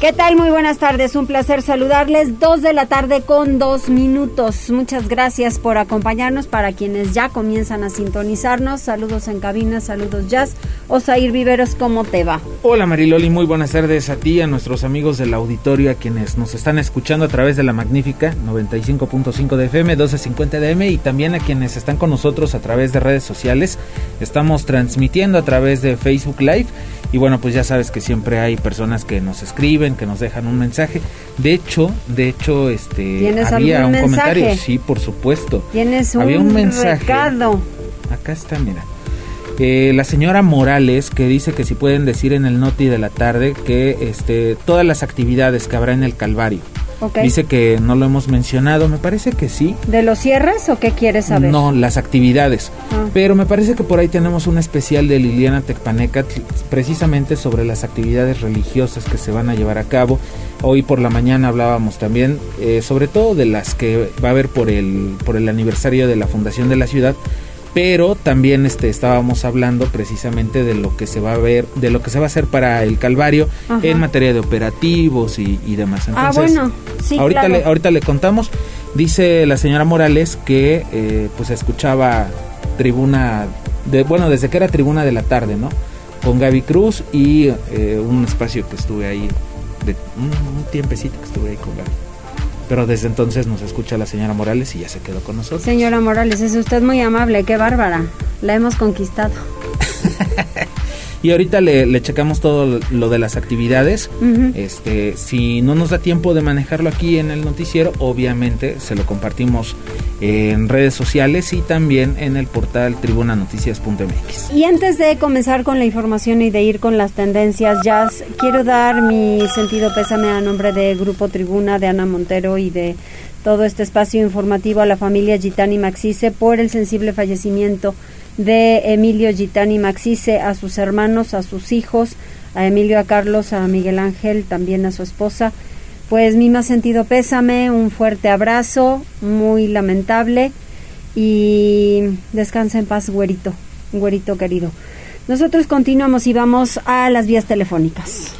¿Qué tal? Muy buenas tardes. Un placer saludarles. Dos de la tarde con dos minutos. Muchas gracias por acompañarnos. Para quienes ya comienzan a sintonizarnos, saludos en cabina, saludos jazz. Osair Viveros, ¿cómo te va? Hola Mariloli, muy buenas tardes a ti, a nuestros amigos del auditorio, a quienes nos están escuchando a través de la magnífica 95.5 de FM, 1250 de M y también a quienes están con nosotros a través de redes sociales. Estamos transmitiendo a través de Facebook Live y bueno, pues ya sabes que siempre hay personas que nos escriben que nos dejan un mensaje. De hecho, de hecho, este había un comentario, sí, por supuesto. Tienes un, había un mensaje. Recado. Acá está, mira. Eh, la señora Morales que dice que si pueden decir en el noti de la tarde que este todas las actividades que habrá en el Calvario Dice que no lo hemos mencionado, me parece que sí. ¿De los cierres o qué quieres saber? No, las actividades. Ah. Pero me parece que por ahí tenemos un especial de Liliana Tecpaneca precisamente sobre las actividades religiosas que se van a llevar a cabo. Hoy por la mañana hablábamos también eh, sobre todo de las que va a haber por el, por el aniversario de la fundación de la ciudad pero también este estábamos hablando precisamente de lo que se va a ver, de lo que se va a hacer para el Calvario en materia de operativos y, demás. ah, bueno, sí, ahorita le, ahorita le contamos. Dice la señora Morales que eh, pues escuchaba tribuna de bueno desde que era tribuna de la tarde, ¿no? Con Gaby Cruz y eh, un espacio que estuve ahí de un, un tiempecito que estuve ahí con Gaby pero desde entonces nos escucha la señora Morales y ya se quedó con nosotros. Señora Morales, es usted muy amable, qué bárbara, la hemos conquistado. Y ahorita le, checamos todo lo de las actividades. Este, si no nos da tiempo de manejarlo aquí en el noticiero, obviamente se lo compartimos en redes sociales y también en el portal tribunanoticias.mx. Y antes de comenzar con la información y de ir con las tendencias jazz, quiero dar mi sentido pésame a nombre de Grupo Tribuna, de Ana Montero y de todo este espacio informativo a la familia Gitani Maxice por el sensible fallecimiento de Emilio Gitani Maxice, a sus hermanos, a sus hijos, a Emilio, a Carlos, a Miguel Ángel, también a su esposa. Pues mi más sentido pésame, un fuerte abrazo, muy lamentable y descansa en paz, güerito, güerito querido. Nosotros continuamos y vamos a las vías telefónicas.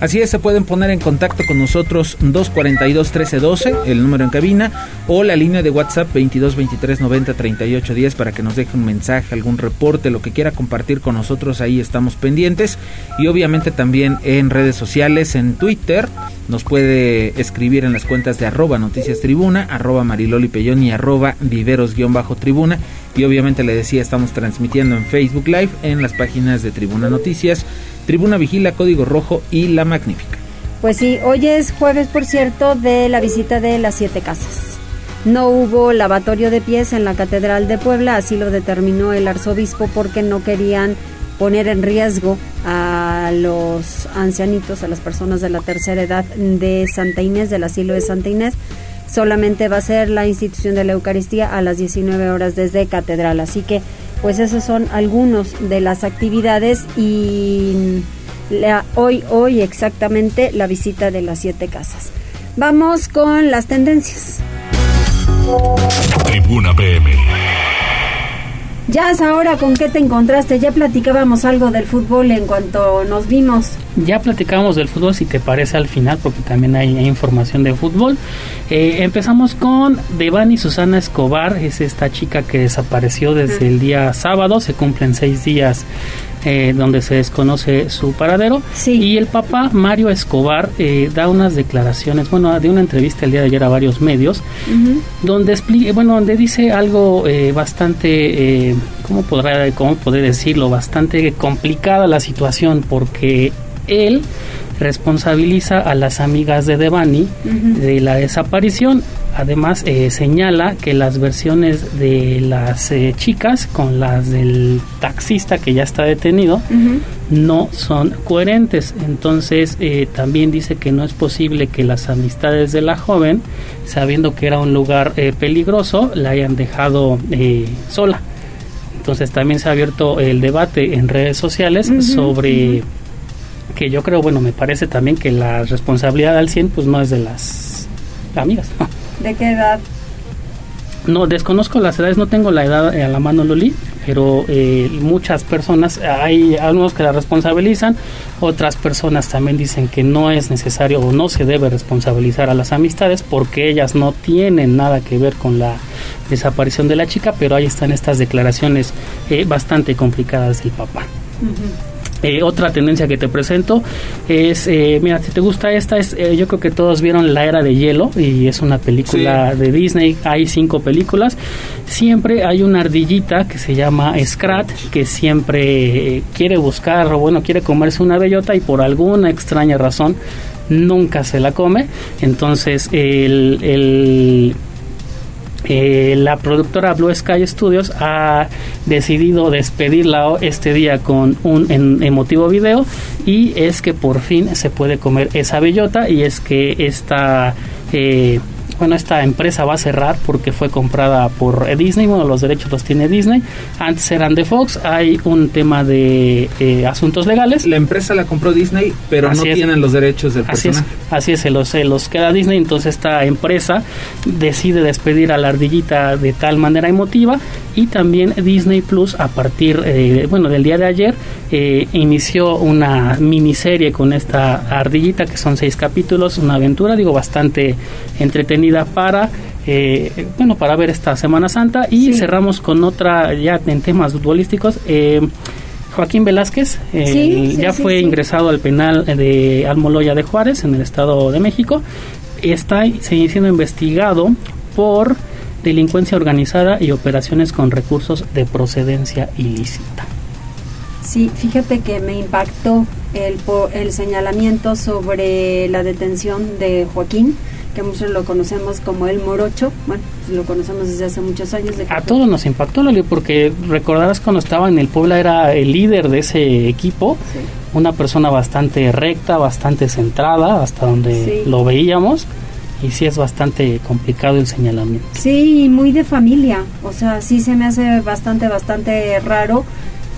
Así es, se pueden poner en contacto con nosotros 242-1312, el número en cabina, o la línea de WhatsApp 2223903810 para que nos deje un mensaje, algún reporte, lo que quiera compartir con nosotros, ahí estamos pendientes. Y obviamente también en redes sociales, en Twitter, nos puede escribir en las cuentas de arroba noticias tribuna, arroba mariloli y arroba viveros-tribuna. Y obviamente le decía, estamos transmitiendo en Facebook Live, en las páginas de Tribuna Noticias Tribuna Vigila, Código Rojo y La Magnífica. Pues sí, hoy es jueves, por cierto, de la visita de las siete casas. No hubo lavatorio de pies en la Catedral de Puebla, así lo determinó el arzobispo porque no querían poner en riesgo a los ancianitos, a las personas de la tercera edad de Santa Inés, del asilo de Santa Inés. Solamente va a ser la institución de la Eucaristía a las 19 horas desde Catedral. Así que pues esos son algunos de las actividades y hoy, hoy exactamente la visita de las siete casas. Vamos con las tendencias. Tribuna PM. Ya es ahora con qué te encontraste. Ya platicábamos algo del fútbol en cuanto nos vimos. Ya platicamos del fútbol, si te parece al final, porque también hay, información de fútbol. Eh, empezamos con Devani Susana Escobar, es esta chica que desapareció desde el día sábado, se cumplen seis días eh, donde se desconoce su paradero. Y el papá Mario Escobar eh, da unas declaraciones, bueno, de una entrevista el día de ayer a varios medios, donde explica, bueno, donde dice algo eh, bastante, ¿cómo podrá, cómo poder decirlo? Bastante complicada la situación porque él responsabiliza a las amigas de Devani de la desaparición. Además eh, señala que las versiones de las eh, chicas con las del taxista que ya está detenido no son coherentes. Entonces eh, también dice que no es posible que las amistades de la joven, sabiendo que era un lugar peligroso, la hayan dejado sola. Entonces también se ha abierto el debate en redes sociales sobre que yo creo, bueno, me parece también que la responsabilidad al 100 pues no es de las amigas. ¿De qué edad? No, desconozco las edades, no tengo la edad a la mano, Loli, pero eh, muchas personas, hay algunos que la responsabilizan, otras personas también dicen que no es necesario o no se debe responsabilizar a las amistades porque ellas no tienen nada que ver con la desaparición de la chica, pero ahí están estas declaraciones eh, bastante complicadas del papá. Eh, otra tendencia que te presento es, eh, mira, si te gusta esta, es, eh, yo creo que todos vieron La Era de Hielo y es una película de Disney, hay cinco películas. Siempre hay una ardillita que se llama Scrat que siempre quiere buscar o bueno, quiere comerse una bellota y por alguna extraña razón nunca se la come. Entonces el, el eh, la productora Blue Sky Studios ha decidido despedirla este día con un emotivo video y es que por fin se puede comer esa bellota y es que esta eh, bueno, esta empresa va a cerrar porque fue comprada por Disney, bueno, los derechos los tiene Disney, antes eran de Fox, hay un tema de eh, asuntos legales. La empresa la compró Disney, pero no tienen los derechos del así Es, así es, se los, se los queda Disney, entonces esta empresa decide despedir a la ardillita de tal manera emotiva. Y también Disney Plus a partir, eh, bueno, del día de ayer eh, inició una miniserie con esta ardillita que son seis capítulos, una aventura, digo, bastante entretenida para eh, bueno para ver esta Semana Santa. Y cerramos con otra ya en temas futbolísticos. Eh, Joaquín Velázquez eh, ya fue ingresado al penal de Almoloya de Juárez en el Estado de México. Está siendo investigado por delincuencia organizada y operaciones con recursos de procedencia ilícita. Sí, fíjate que me impactó el, el señalamiento sobre la detención de Joaquín que muchos lo conocemos como el morocho, bueno, lo conocemos desde hace muchos años. a todos nos impactó, Lali, porque recordarás cuando estaba en el Puebla era el líder de ese equipo, una persona bastante recta, bastante centrada, hasta donde lo veíamos, y sí es bastante complicado el señalamiento. Sí, muy de familia, o sea, sí se me hace bastante, bastante raro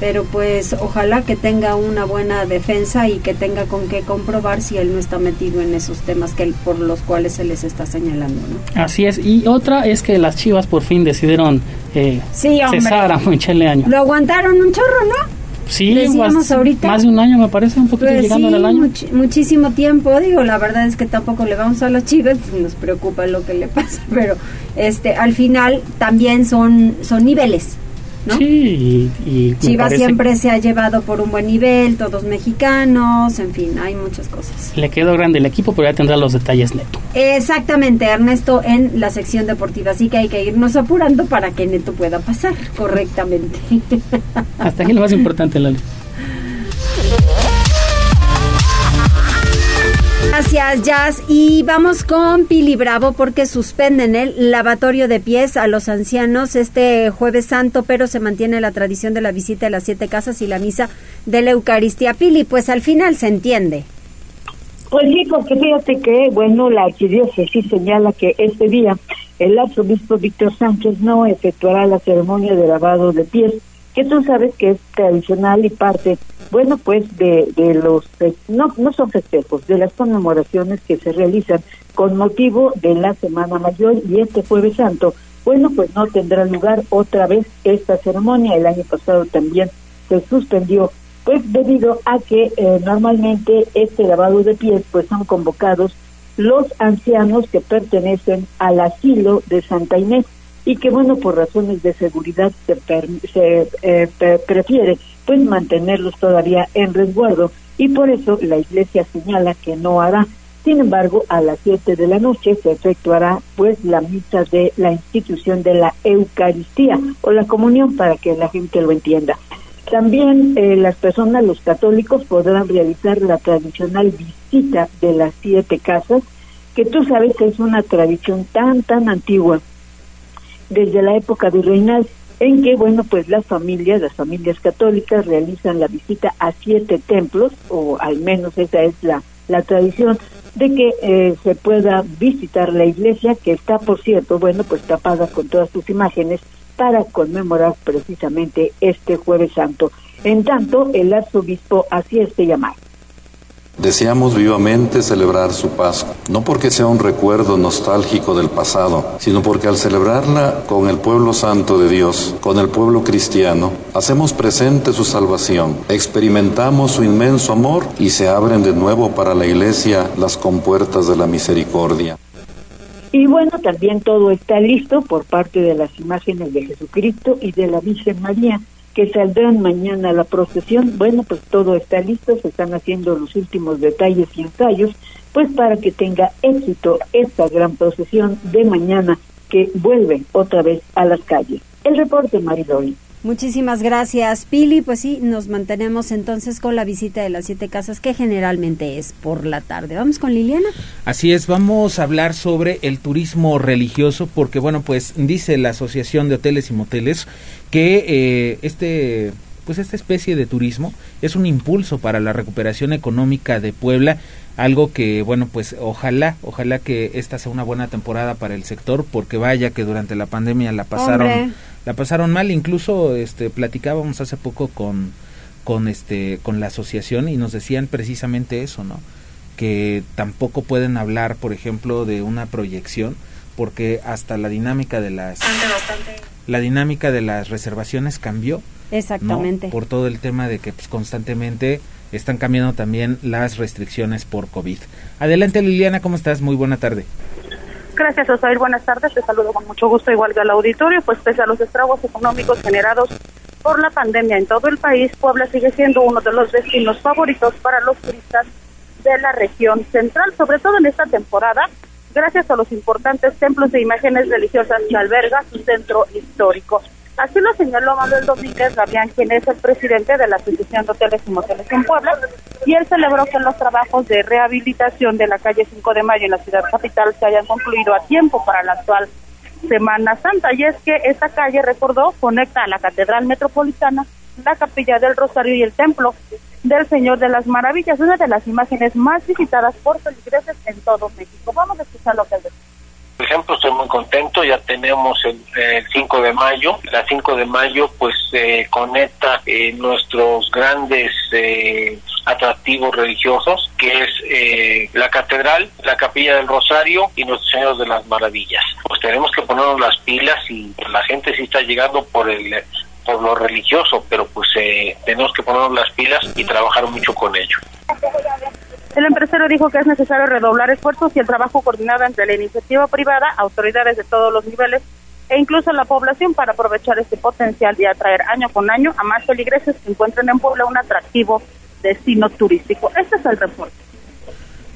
pero pues ojalá que tenga una buena defensa y que tenga con qué comprobar si él no está metido en esos temas que por los cuales se les está señalando. ¿no? Así es, y otra es que las Chivas por fin decidieron eh, cesar a Michele Año. Lo aguantaron un chorro, ¿no? Sí, más, ahorita. más de un año me parece, un poquito pues llegando al año. muchísimo tiempo, digo, la verdad es que tampoco le vamos a las Chivas, pues nos preocupa lo que le pasa, pero este al final también son son niveles. Sí, y, Chivas siempre se ha llevado por un buen nivel, todos mexicanos, en fin, hay muchas cosas. Le quedó grande el equipo, pero ya tendrá los detalles neto. Exactamente, Ernesto, en la sección deportiva, así que hay que irnos apurando para que Neto pueda pasar correctamente. Hasta aquí lo más importante, Lali. Gracias, Jazz. Y vamos con Pili Bravo porque suspenden el lavatorio de pies a los ancianos este jueves santo, pero se mantiene la tradición de la visita a las siete casas y la misa de la Eucaristía. Pili, pues al final se entiende. Pues sí, porque fíjate que, bueno, la arquidiócesis señala que este día el arzobispo Víctor Sánchez no efectuará la ceremonia de lavado de pies, que tú sabes que es tradicional y parte bueno, pues de, los, no, no son festejos, de las conmemoraciones que se realizan con motivo de la Semana Mayor y este jueves santo, bueno, pues no tendrá lugar otra vez esta ceremonia. El año pasado también se suspendió, pues debido a que eh, normalmente este lavado de pies, pues son convocados los ancianos que pertenecen al asilo de Santa Inés y que bueno por razones de seguridad se, se eh, prefiere pues mantenerlos todavía en resguardo y por eso la iglesia señala que no hará. Sin embargo, a las siete de la noche se efectuará pues la misa de la institución de la Eucaristía o la comunión para que la gente lo entienda. También eh, las personas, los católicos, podrán realizar la tradicional visita de las siete casas que tú sabes que es una tradición tan, tan antigua, desde la época virreinal, en que, bueno, pues las familias, las familias católicas realizan la visita a siete templos, o al menos esa es la, la tradición, de que eh, se pueda visitar la iglesia, que está, por cierto, bueno, pues tapada con todas sus imágenes para conmemorar precisamente este jueves santo. En tanto, el arzobispo hacía este llamado. Deseamos vivamente celebrar su Pascua, no porque sea un recuerdo nostálgico del pasado, sino porque al celebrarla con el pueblo santo de Dios, con el pueblo cristiano, hacemos presente su salvación, experimentamos su inmenso amor y se abren de nuevo para la Iglesia las compuertas de la misericordia. Y bueno, también todo está listo por parte de las imágenes de Jesucristo y de la Virgen María que saldrán mañana a la procesión. Bueno, pues todo está listo, se están haciendo los últimos detalles y ensayos, pues para que tenga éxito esta gran procesión de mañana que vuelve otra vez a las calles. El reporte, Maridori. Muchísimas gracias, Pili. Pues sí, nos mantenemos entonces con la visita de las siete casas, que generalmente es por la tarde. Vamos con Liliana. Así es, vamos a hablar sobre el turismo religioso, porque bueno, pues dice la Asociación de Hoteles y Moteles que eh, este pues esta especie de turismo es un impulso para la recuperación económica de Puebla, algo que bueno pues ojalá ojalá que esta sea una buena temporada para el sector porque vaya que durante la pandemia la pasaron la pasaron mal, incluso este platicábamos hace poco con con este con la asociación y nos decían precisamente eso, ¿no? Que tampoco pueden hablar, por ejemplo, de una proyección porque hasta la dinámica de las la dinámica de las reservaciones cambió. Exactamente. Por todo el tema de que pues, constantemente están cambiando también las restricciones por COVID. Adelante Liliana, ¿cómo estás? Muy buena tarde. Gracias, Osair. Buenas tardes. Te saludo con mucho gusto, igual que al auditorio. Pues pese a los estragos económicos generados por la pandemia en todo el país, Puebla sigue siendo uno de los destinos favoritos para los turistas de la región central, sobre todo en esta temporada, gracias a los importantes templos e imágenes religiosas que alberga su centro histórico. Así lo señaló Manuel Domínguez Gavián, quien es el presidente de la Asociación de Hoteles y Moteles en Puebla, y él celebró que los trabajos de rehabilitación de la calle 5 de Mayo en la ciudad capital se hayan concluido a tiempo para la actual Semana Santa. Y es que esta calle, recordó, conecta a la Catedral Metropolitana, la Capilla del Rosario y el Templo del Señor de las Maravillas, una de las imágenes más visitadas por feligreses en todo México. Vamos a escuchar lo que él decía por ejemplo, estoy muy contento, ya tenemos el, 5 de mayo. La 5 de mayo pues eh, conecta eh, nuestros grandes eh, atractivos religiosos, que es eh, la catedral, la capilla del Rosario y Nuestro Señor de las Maravillas. Pues tenemos que ponernos las pilas y la gente sí está llegando por el por lo religioso, pero pues tenemos que ponernos las pilas y trabajar mucho con ello. El empresario dijo que es necesario redoblar esfuerzos y el trabajo coordinado entre la iniciativa privada, autoridades de todos los niveles e incluso la población para aprovechar este potencial y atraer año con año a más feligreses que encuentren en Puebla un atractivo destino turístico. Este es el reporte.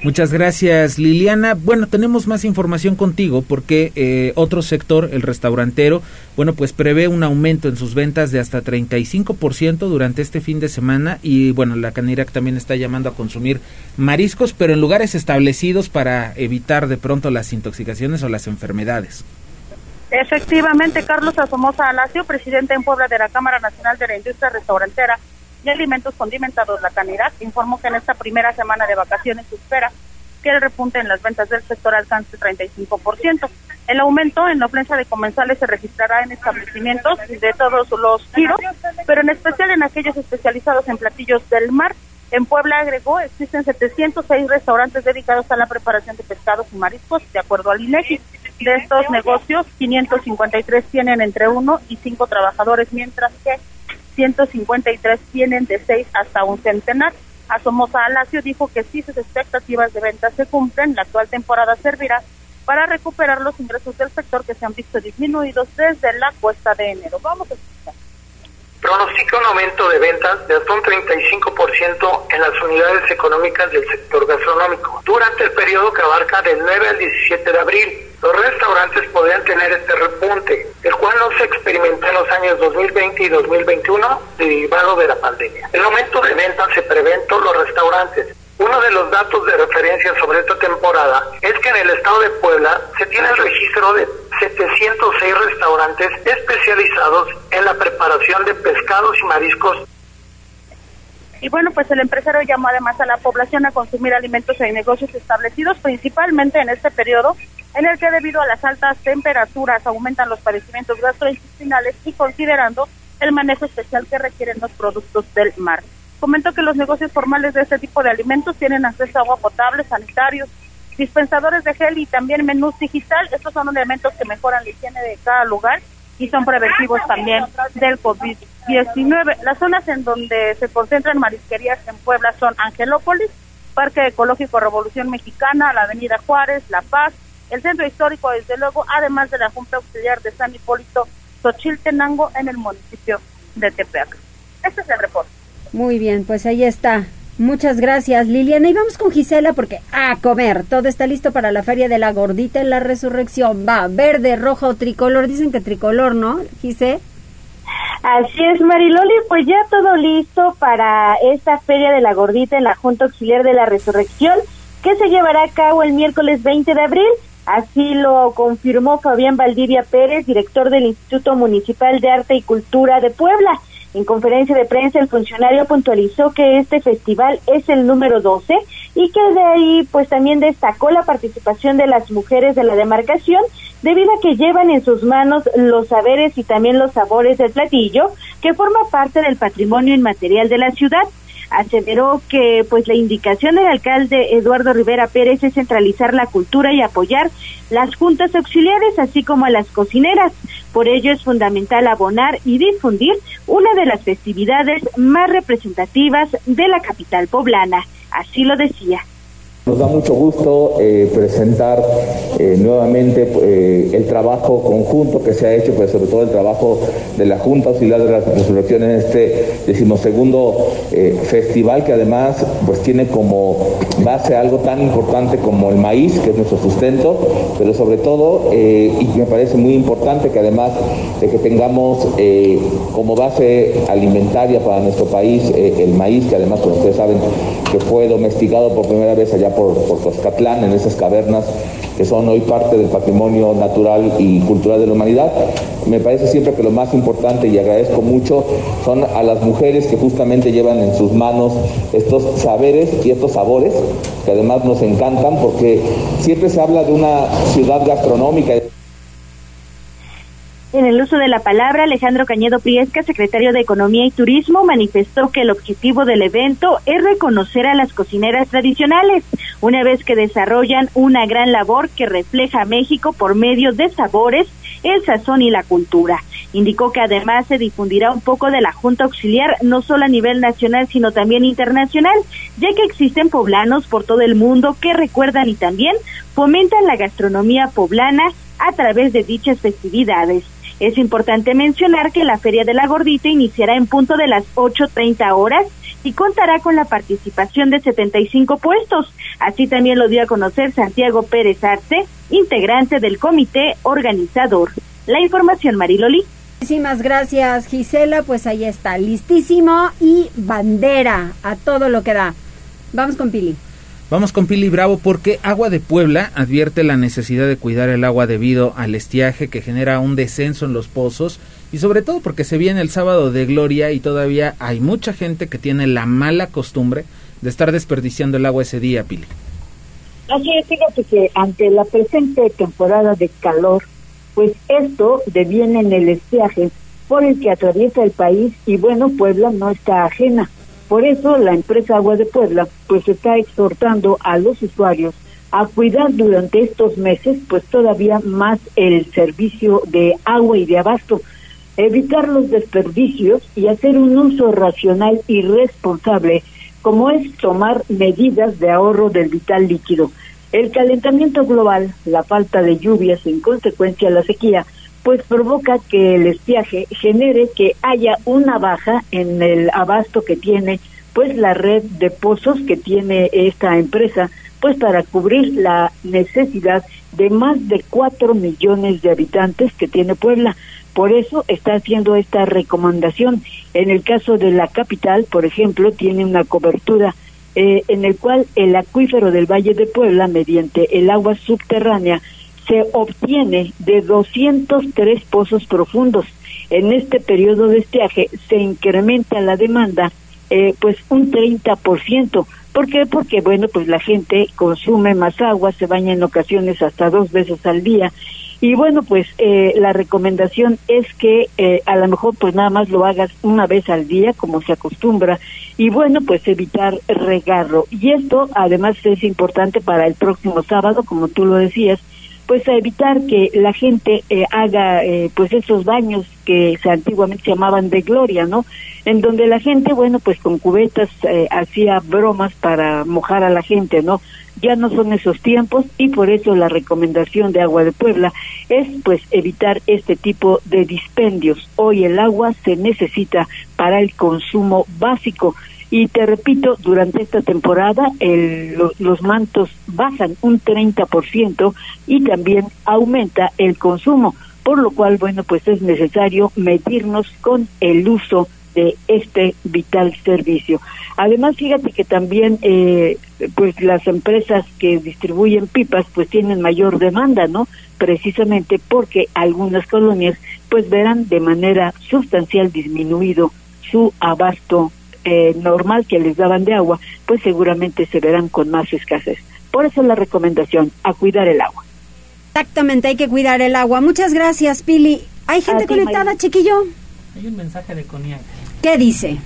Muchas gracias Liliana. Bueno, tenemos más información contigo porque eh, otro sector, el restaurantero, bueno, pues prevé un aumento en sus ventas de hasta 35% durante este fin de semana y bueno, la Canirac también está llamando a consumir mariscos, pero en lugares establecidos para evitar de pronto las intoxicaciones o las enfermedades. Efectivamente, Carlos Asomosa Alacio, presidente en Puebla de la Cámara Nacional de la Industria Restaurantera, de alimentos condimentados La Canidad informó que en esta primera semana de vacaciones se espera que el repunte en las ventas del sector alcance 35%. El aumento en la ofensa de comensales se registrará en establecimientos de todos los giros, pero en especial en aquellos especializados en platillos del mar. En Puebla agregó, existen 706 restaurantes dedicados a la preparación de pescados y mariscos, de acuerdo al INEGI. De estos negocios, 553 tienen entre uno y cinco trabajadores, mientras que 153 tienen de 6 hasta un centenar. Asomosa Alacio dijo que si sus expectativas de ventas se cumplen, la actual temporada servirá para recuperar los ingresos del sector que se han visto disminuidos desde la cuesta de enero. Vamos a escuchar pronostica un aumento de ventas de hasta un 35% en las unidades económicas del sector gastronómico durante el periodo que abarca del 9 al 17 de abril. Los restaurantes podrían tener este repunte, el cual no se experimentó en los años 2020 y 2021 derivado de la pandemia. El aumento de ventas se prevé en todos los restaurantes, Uno de los datos de referencia sobre esta temporada es que en el estado de Puebla se tiene el registro de 706 restaurantes especializados en la preparación de pescados y mariscos. Y bueno, pues el empresario llamó además a la población a consumir alimentos en negocios establecidos, principalmente en este periodo, en el que debido a las altas temperaturas aumentan los padecimientos gastrointestinales y considerando el manejo especial que requieren los productos del mar. Comentó que los negocios formales de este tipo de alimentos tienen acceso a agua potable, sanitarios, dispensadores de gel y también menús digital. Estos son elementos que mejoran la higiene de cada lugar y son preventivos también del COVID-19. Las zonas en donde se concentran marisquerías en Puebla son Angelópolis, Parque Ecológico Revolución Mexicana, la Avenida Juárez, La Paz, el Centro Histórico, desde luego, además de la Junta Auxiliar de San Hipólito, Xochiltenango, en el municipio de Tepeac. Este es el reporte. Muy bien, pues ahí está. Muchas gracias, Liliana. Y vamos con Gisela porque a comer. Todo está listo para la Feria de la Gordita en la Resurrección. Va, verde, rojo tricolor. Dicen que tricolor, ¿no, Gise? Así es, Mariloli, pues ya todo listo para esta Feria de la Gordita en la Junta Auxiliar de la Resurrección, que se llevará a cabo el miércoles 20 de abril. Así lo confirmó Fabián Valdivia Pérez, director del Instituto Municipal de Arte y Cultura de Puebla. En conferencia de prensa, el funcionario puntualizó que este festival es el número 12 y que de ahí pues también destacó la participación de las mujeres de la demarcación debido a que llevan en sus manos los saberes y también los sabores del platillo que forma parte del patrimonio inmaterial de la ciudad aseveró que pues la indicación del alcalde Eduardo Rivera Pérez es centralizar la cultura y apoyar las juntas auxiliares así como a las cocineras. Por ello es fundamental abonar y difundir una de las festividades más representativas de la capital poblana. Así lo decía. Nos da mucho gusto eh, presentar eh, nuevamente eh, el trabajo conjunto que se ha hecho, pues sobre todo el trabajo de la Junta Auxiliar de la Resurrección en este decimosegundo festival que además pues tiene como base algo tan importante como el maíz, que es nuestro sustento, pero sobre todo, y me parece muy importante que además de que tengamos como base alimentaria para nuestro país el maíz, que además como ustedes saben que fue domesticado por primera vez allá por, por en esas cavernas que son hoy parte del patrimonio natural y cultural de la humanidad. Me parece siempre que lo más importante, y agradezco mucho, son a las mujeres que justamente llevan en sus manos estos saberes y estos sabores, que además nos encantan, porque siempre se habla de una ciudad gastronómica. En el uso de la palabra, Alejandro Cañedo Priesca, secretario de Economía y Turismo, manifestó que el objetivo del evento es reconocer a las cocineras tradicionales, una vez que desarrollan una gran labor que refleja a México por medio de sabores, el sazón y la cultura. Indicó que además se difundirá un poco de la Junta Auxiliar, no solo a nivel nacional, sino también internacional, ya que existen poblanos por todo el mundo que recuerdan y también fomentan la gastronomía poblana a través de dichas festividades. Es importante mencionar que la Feria de la Gordita iniciará en punto de las 8.30 horas y contará con la participación de 75 puestos. Así también lo dio a conocer Santiago Pérez Arce, integrante del comité organizador. La información, Mariloli. Muchísimas gracias, Gisela. Pues ahí está, listísimo y bandera a todo lo que da. Vamos con Pili. Vamos con Pili Bravo porque Agua de Puebla advierte la necesidad de cuidar el agua debido al estiaje que genera un descenso en los pozos y sobre todo porque se viene el sábado de gloria y todavía hay mucha gente que tiene la mala costumbre de estar desperdiciando el agua ese día, Pili. Así es, fíjate que ante la presente temporada de calor, pues esto deviene en el estiaje por el que atraviesa el país y bueno, Puebla no está ajena. Por eso la empresa Agua de Puebla pues está exhortando a los usuarios a cuidar durante estos meses pues todavía más el servicio de agua y de abasto, evitar los desperdicios y hacer un uso racional y responsable como es tomar medidas de ahorro del vital líquido. El calentamiento global, la falta de lluvias en consecuencia la sequía, pues provoca que el estiaje genere que haya una baja en el abasto que tiene pues la red de pozos que tiene esta empresa pues para cubrir la necesidad de más de cuatro millones de habitantes que tiene Puebla. Por eso está haciendo esta recomendación. En el caso de la capital, por ejemplo, tiene una cobertura eh, en el cual el acuífero del Valle de Puebla, mediante el agua subterránea, se obtiene de 203 pozos profundos. En este periodo de estiaje se incrementa la demanda eh, pues un 30%. ¿Por qué? Porque, bueno, pues la gente consume más agua, se baña en ocasiones hasta dos veces al día. Y bueno, pues eh, la recomendación es que eh, a lo mejor pues nada más lo hagas una vez al día, como se acostumbra, y bueno, pues evitar regarlo. Y esto además es importante para el próximo sábado, como tú lo decías, pues a evitar que la gente eh, haga eh, pues esos baños que se antiguamente se llamaban de gloria, ¿no? En donde la gente, bueno, pues con cubetas eh, hacía bromas para mojar a la gente, ¿no? Ya no son esos tiempos y por eso la recomendación de Agua de Puebla es pues evitar este tipo de dispendios. Hoy el agua se necesita para el consumo básico y te repito, durante esta temporada el, los mantos bajan un 30% y también aumenta el consumo, por lo cual, bueno, pues es necesario medirnos con el uso de este vital servicio. Además, fíjate que también, eh, pues las empresas que distribuyen pipas, pues tienen mayor demanda, ¿no? Precisamente porque algunas colonias, pues verán de manera sustancial disminuido su abasto eh, normal que les daban de agua, pues seguramente se verán con más escasez. Por eso la recomendación, a cuidar el agua. Exactamente, hay que cuidar el agua. Muchas gracias, Pili. ¿Hay gente conectada, chiquillo? Hay un mensaje de Coniac. ¿Qué dice?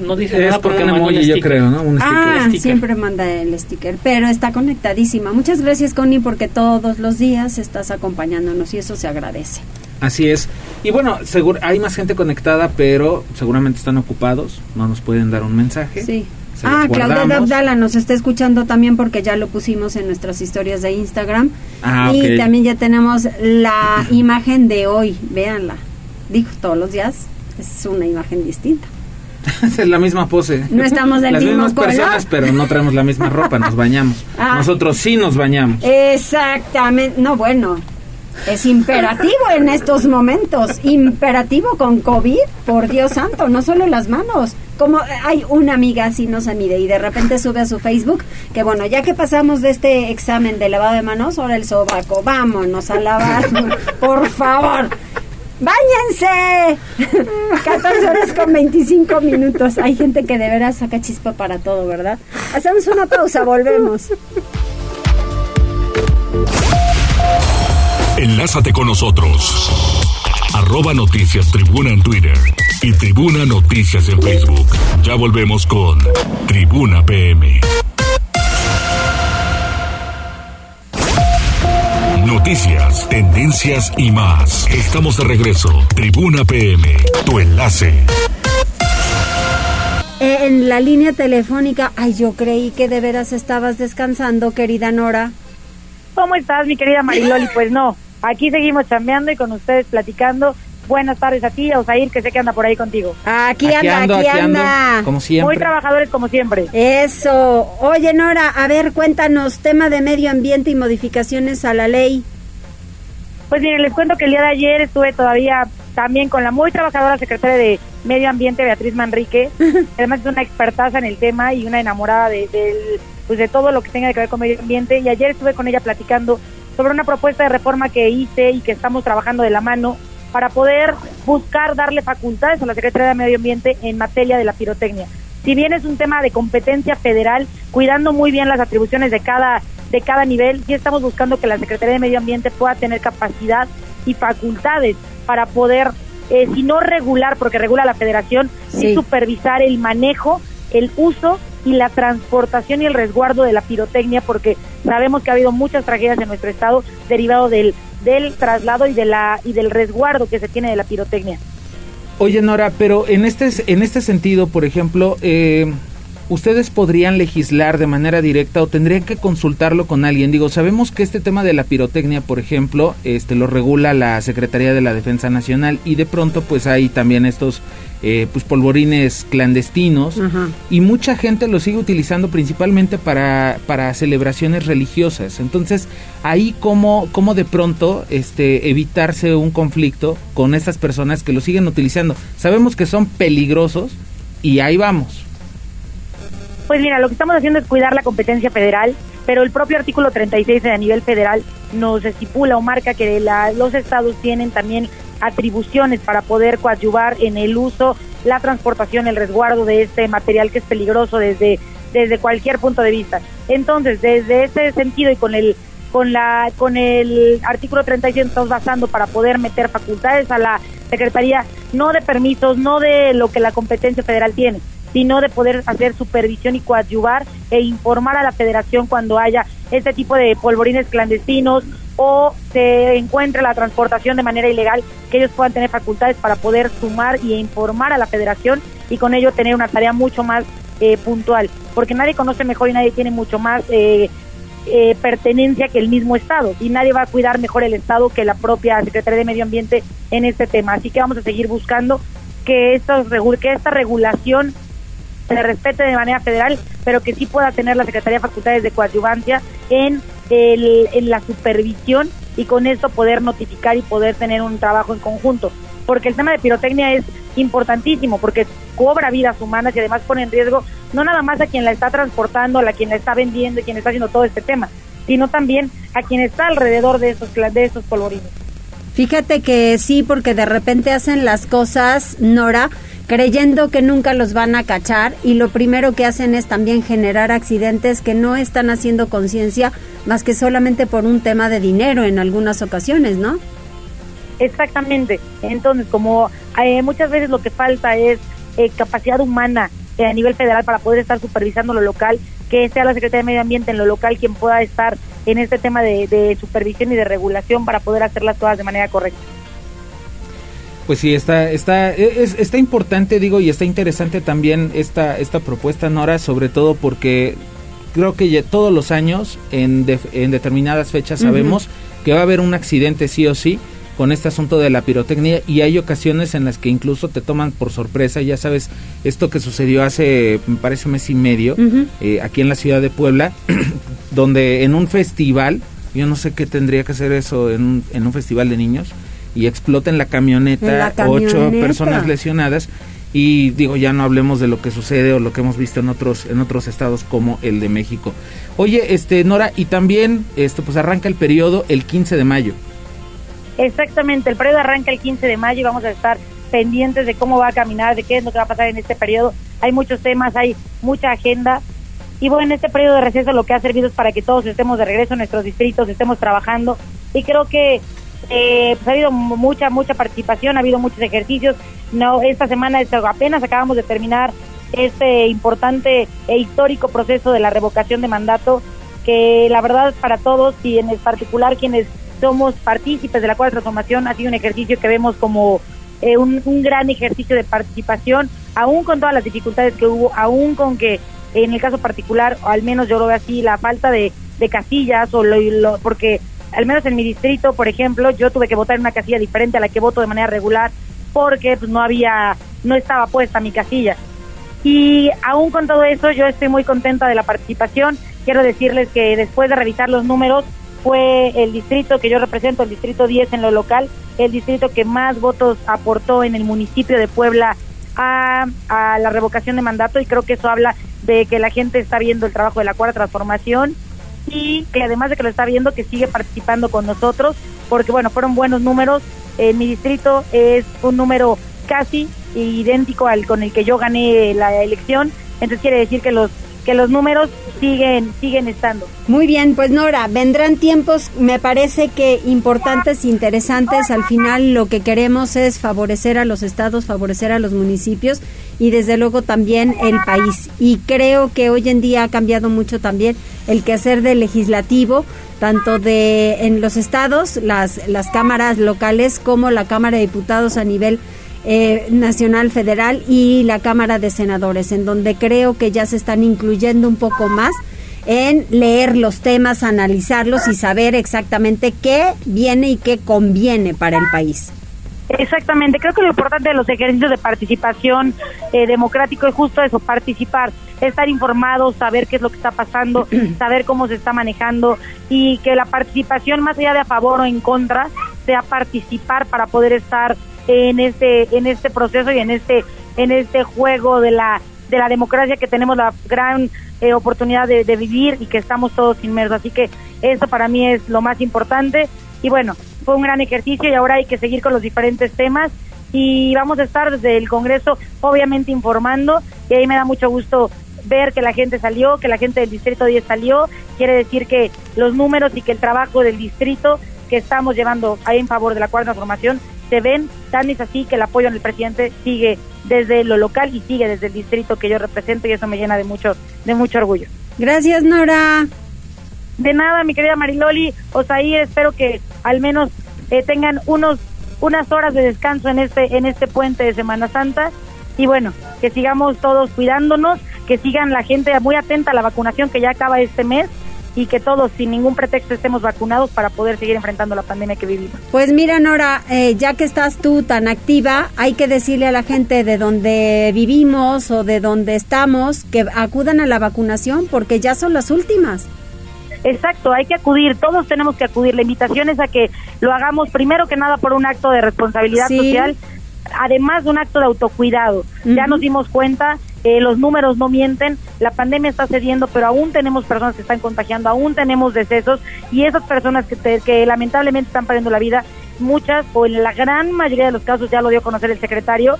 No dice nada porque no emoji, yo creo, ¿no? Un ah, siempre manda el sticker, pero está conectadísima. Muchas gracias, Connie, porque todos los días estás acompañándonos y eso se agradece. Así es. Y bueno, seguro hay más gente conectada, pero seguramente están ocupados. No nos pueden dar un mensaje. Sí. ah, Claudia Abdala nos está escuchando también porque ya lo pusimos en nuestras historias de Instagram. Ah, y también ya tenemos la imagen de hoy. Véanla. Dijo todos los días. Es una imagen distinta. es la misma pose. No estamos del Las mismo mismas personas, pero no traemos la misma ropa, nos bañamos. Ah. Nosotros sí nos bañamos. Exactamente. No, bueno, es imperativo en estos momentos, imperativo con COVID, por Dios santo, no solo las manos. Como hay una amiga así no se mide y de repente sube a su Facebook que bueno, ya que pasamos de este examen de lavado de manos, ahora el sobaco, vámonos a lavar, por favor. ¡Báñense! 14 horas con 25 minutos. Hay gente que de veras saca chispa para todo, ¿verdad? Hacemos una pausa, volvemos. Enlázate con nosotros. Arroba Noticias Tribuna en Twitter y Tribuna Noticias en Facebook. Ya volvemos con Tribuna PM. Noticias, tendencias y más. Estamos de regreso. Tribuna PM, tu enlace. En la línea telefónica, ay, yo creí que de veras estabas descansando, querida Nora. ¿Cómo estás, mi querida Mariloli? Pues no, Aquí seguimos chambeando y con ustedes platicando. Buenas tardes a ti, a Osair, que sé que anda por ahí contigo. Aquí, anda, aquí, anda. como siempre. Muy trabajadores como siempre. Eso. Oye, Nora, a ver, cuéntanos, tema de medio ambiente y modificaciones a la ley. Pues miren, les cuento que el día de ayer estuve todavía también con la muy trabajadora secretaria de Medio Ambiente, Beatriz Manrique. Además es una expertaza en el tema y una enamorada de, pues de todo lo que tenga que ver con medio ambiente. Y ayer estuve con ella platicando sobre una propuesta de reforma que hice y que estamos trabajando de la mano para poder buscar darle facultades a la Secretaría de Medio Ambiente en materia de la pirotecnia. Si bien es un tema de competencia federal, cuidando muy bien las atribuciones de cada de cada nivel, sí estamos buscando que la Secretaría de Medio Ambiente pueda tener capacidad y facultades para poder, eh, si no regular, porque regula la Federación, sí supervisar el manejo, el uso y la transportación y el resguardo de la pirotecnia, porque sabemos que ha habido muchas tragedias en nuestro estado derivado del, del traslado y de la y del resguardo que se tiene de la pirotecnia. Oye Nora, pero en este en este sentido, por ejemplo, eh, ustedes podrían legislar de manera directa o tendrían que consultarlo con alguien. Digo, sabemos que este tema de la pirotecnia, por ejemplo, este lo regula la Secretaría de la Defensa Nacional y de pronto pues hay también estos eh, pues polvorines clandestinos y mucha gente lo sigue utilizando principalmente para, para celebraciones religiosas. Entonces, ahí como, como de pronto este, evitarse un conflicto con estas personas que lo siguen utilizando. Sabemos que son peligrosos y ahí vamos. Pues mira, lo que estamos haciendo es cuidar la competencia federal, pero el propio artículo 36 a nivel federal nos estipula o marca que la, los estados tienen también atribuciones para poder coadyuvar en el uso, la transportación, el resguardo de este material que es peligroso desde, desde cualquier punto de vista. Entonces, desde ese sentido y con el con la con el artículo 36 estamos basando para poder meter facultades a la Secretaría no de permisos, no de lo que la competencia federal tiene, sino de poder hacer supervisión y coadyuvar e informar a la federación cuando haya este tipo de polvorines clandestinos o se encuentre la transportación de manera ilegal, que ellos puedan tener facultades para poder sumar y informar a la federación y con ello tener una tarea mucho más eh, puntual, porque nadie conoce mejor y nadie tiene mucho más eh, eh, pertenencia que el mismo Estado y nadie va a cuidar mejor el Estado que la propia Secretaría de Medio Ambiente en este tema. Así que vamos a seguir buscando que, estos, que esta regulación se respete de manera federal, pero que sí pueda tener la Secretaría de Facultades de Coadyuvancia en, el, en la supervisión y con esto poder notificar y poder tener un trabajo en conjunto. Porque el tema de pirotecnia es importantísimo, porque cobra vidas humanas y además pone en riesgo no nada más a quien la está transportando, a quien la está vendiendo y quien está haciendo todo este tema, sino también a quien está alrededor de esos, de esos polvorines. Fíjate que sí, porque de repente hacen las cosas, Nora, creyendo que nunca los van a cachar y lo primero que hacen es también generar accidentes que no están haciendo conciencia más que solamente por un tema de dinero en algunas ocasiones, ¿no? Exactamente. Entonces, como eh, muchas veces lo que falta es eh, capacidad humana eh, a nivel federal para poder estar supervisando lo local, que sea la Secretaría de Medio Ambiente en lo local quien pueda estar en este tema de, de supervisión y de regulación para poder hacer las cosas de manera correcta. Pues sí, está, está, e, es, está importante, digo, y está interesante también esta, esta propuesta, Nora, sobre todo porque creo que ya todos los años, en, en determinadas fechas, sabemos que va a haber un accidente sí o sí con este asunto de la pirotecnia y hay ocasiones en las que incluso te toman por sorpresa, ya sabes, esto que sucedió hace, me parece, mes y medio, eh, aquí en la ciudad de Puebla, donde en un festival, yo no sé qué tendría que hacer eso en un, en un festival de niños, y explota en la camioneta, ocho personas lesionadas y digo ya no hablemos de lo que sucede o lo que hemos visto en otros en otros estados como el de México. Oye, este Nora y también esto pues arranca el periodo el 15 de mayo. Exactamente, el periodo arranca el 15 de mayo y vamos a estar pendientes de cómo va a caminar, de qué es lo que va a pasar en este periodo. Hay muchos temas, hay mucha agenda. Y bueno, en este periodo de receso lo que ha servido es para que todos estemos de regreso en nuestros distritos, estemos trabajando. Y creo que eh, pues ha habido mucha, mucha participación, ha habido muchos ejercicios. No, esta semana apenas acabamos de terminar este importante e histórico proceso de la revocación de mandato, que la verdad para todos y en particular quienes somos partícipes de la cuarta transformación ha sido un ejercicio que vemos como eh, un, gran ejercicio de participación, aún con todas las dificultades que hubo, aún con que en el caso particular, al menos yo lo veo así, la falta de, de casillas o lo, porque al menos en mi distrito, por ejemplo, yo tuve que votar en una casilla diferente a la que voto de manera regular porque pues no había, no estaba puesta mi casilla. Y aún con todo eso, yo estoy muy contenta de la participación. Quiero decirles que después de revisar los números, fue el distrito que yo represento, el distrito 10 en lo local, el distrito que más votos aportó en el municipio de Puebla a, a la revocación de mandato y creo que eso habla de que la gente está viendo el trabajo de la cuarta transformación y que además de que lo está viendo, que sigue participando con nosotros, porque bueno, fueron buenos números. En mi distrito es un número casi idéntico al con el que yo gané la elección, entonces quiere decir que los que los números siguen siguen estando. Muy bien, pues Nora, vendrán tiempos, me parece que importantes, interesantes. Al final lo que queremos es favorecer a los estados, favorecer a los municipios y desde luego también el país. Y creo que hoy en día ha cambiado mucho también el quehacer del legislativo, tanto de en los estados, las, las cámaras locales, como la Cámara de Diputados a nivel eh, nacional federal y la Cámara de Senadores, en donde creo que ya se están incluyendo un poco más en leer los temas, analizarlos y saber exactamente qué viene y qué conviene para el país. Exactamente, creo que lo importante de los ejercicios de participación eh, democrático es justo eso, participar, estar informados, saber qué es lo que está pasando, saber cómo se está manejando y que la participación más allá de a favor o en contra sea participar para poder estar en este en este proceso y en este en este juego de la de la democracia que tenemos la gran eh, oportunidad de, de, vivir y que estamos todos inmersos. Así que eso para mí es lo más importante. Y bueno, fue un gran ejercicio y ahora hay que seguir con los diferentes temas y vamos a estar desde el Congreso obviamente informando y ahí me da mucho gusto ver que la gente salió, que la gente del Distrito 10 salió, quiere decir que los números y que el trabajo del distrito que estamos llevando ahí en favor de la cuarta transformación se ven, tan es así que el apoyo al presidente sigue desde lo local y sigue desde el distrito que yo represento y eso me llena de mucho, de mucho orgullo. Gracias, Nora. De nada, mi querida Mariloli, ahí espero que al menos eh, tengan unos unas horas de descanso en este en este puente de Semana Santa y bueno, que sigamos todos cuidándonos, que sigan la gente muy atenta a la vacunación que ya acaba este mes y que todos sin ningún pretexto estemos vacunados para poder seguir enfrentando la pandemia que vivimos. Pues mira, Nora, eh, ya que estás tú tan activa, hay que decirle a la gente de donde vivimos o de donde estamos que acudan a la vacunación porque ya son las últimas. Exacto, hay que acudir, todos tenemos que acudir. La invitación es a que lo hagamos primero que nada por un acto de responsabilidad social, además de un acto de autocuidado. Ya nos dimos cuenta, eh, los números no mienten, la pandemia está cediendo, pero aún tenemos personas que están contagiando, aún tenemos decesos y esas personas que, que lamentablemente están perdiendo la vida, muchas o en la gran mayoría de los casos, ya lo dio a conocer el secretario,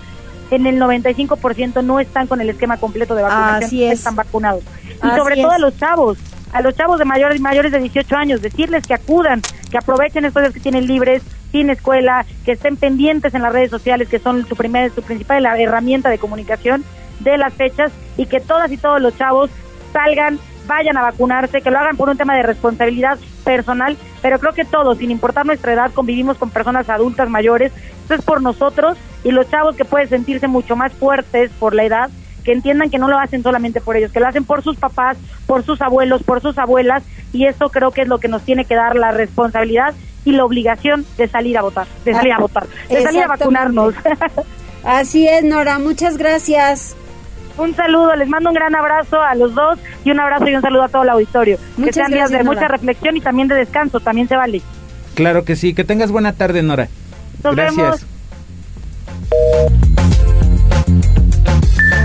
en el 95% no están con el esquema completo de vacunación, Así están vacunados. Y sobre todo a los chavos, a los chavos de mayores, mayores de 18 años, decirles que acudan, que aprovechen estos días que tienen libres, sin escuela, que estén pendientes en las redes sociales, que son su, primer, su principal herramienta de comunicación de las fechas, y que todas y todos los chavos salgan, vayan a vacunarse, que lo hagan por un tema de responsabilidad personal, pero creo que todos, sin importar nuestra edad, convivimos con personas adultas mayores, esto es por nosotros y los chavos que pueden sentirse mucho más fuertes por la edad, que entiendan que no lo hacen solamente por ellos, que lo hacen por sus papás, por sus abuelos, por sus abuelas, y eso creo que es lo que nos tiene que dar la responsabilidad y la obligación de salir a votar, de salir a votar, de salir a vacunarnos. Así es, Nora, muchas gracias. Un saludo, les mando un gran abrazo a los dos y un abrazo y un saludo a todo el auditorio. que sean días de mucha reflexión y también de descanso, también se vale. Claro que sí, que tengas buena tarde, Nora. Nos gracias.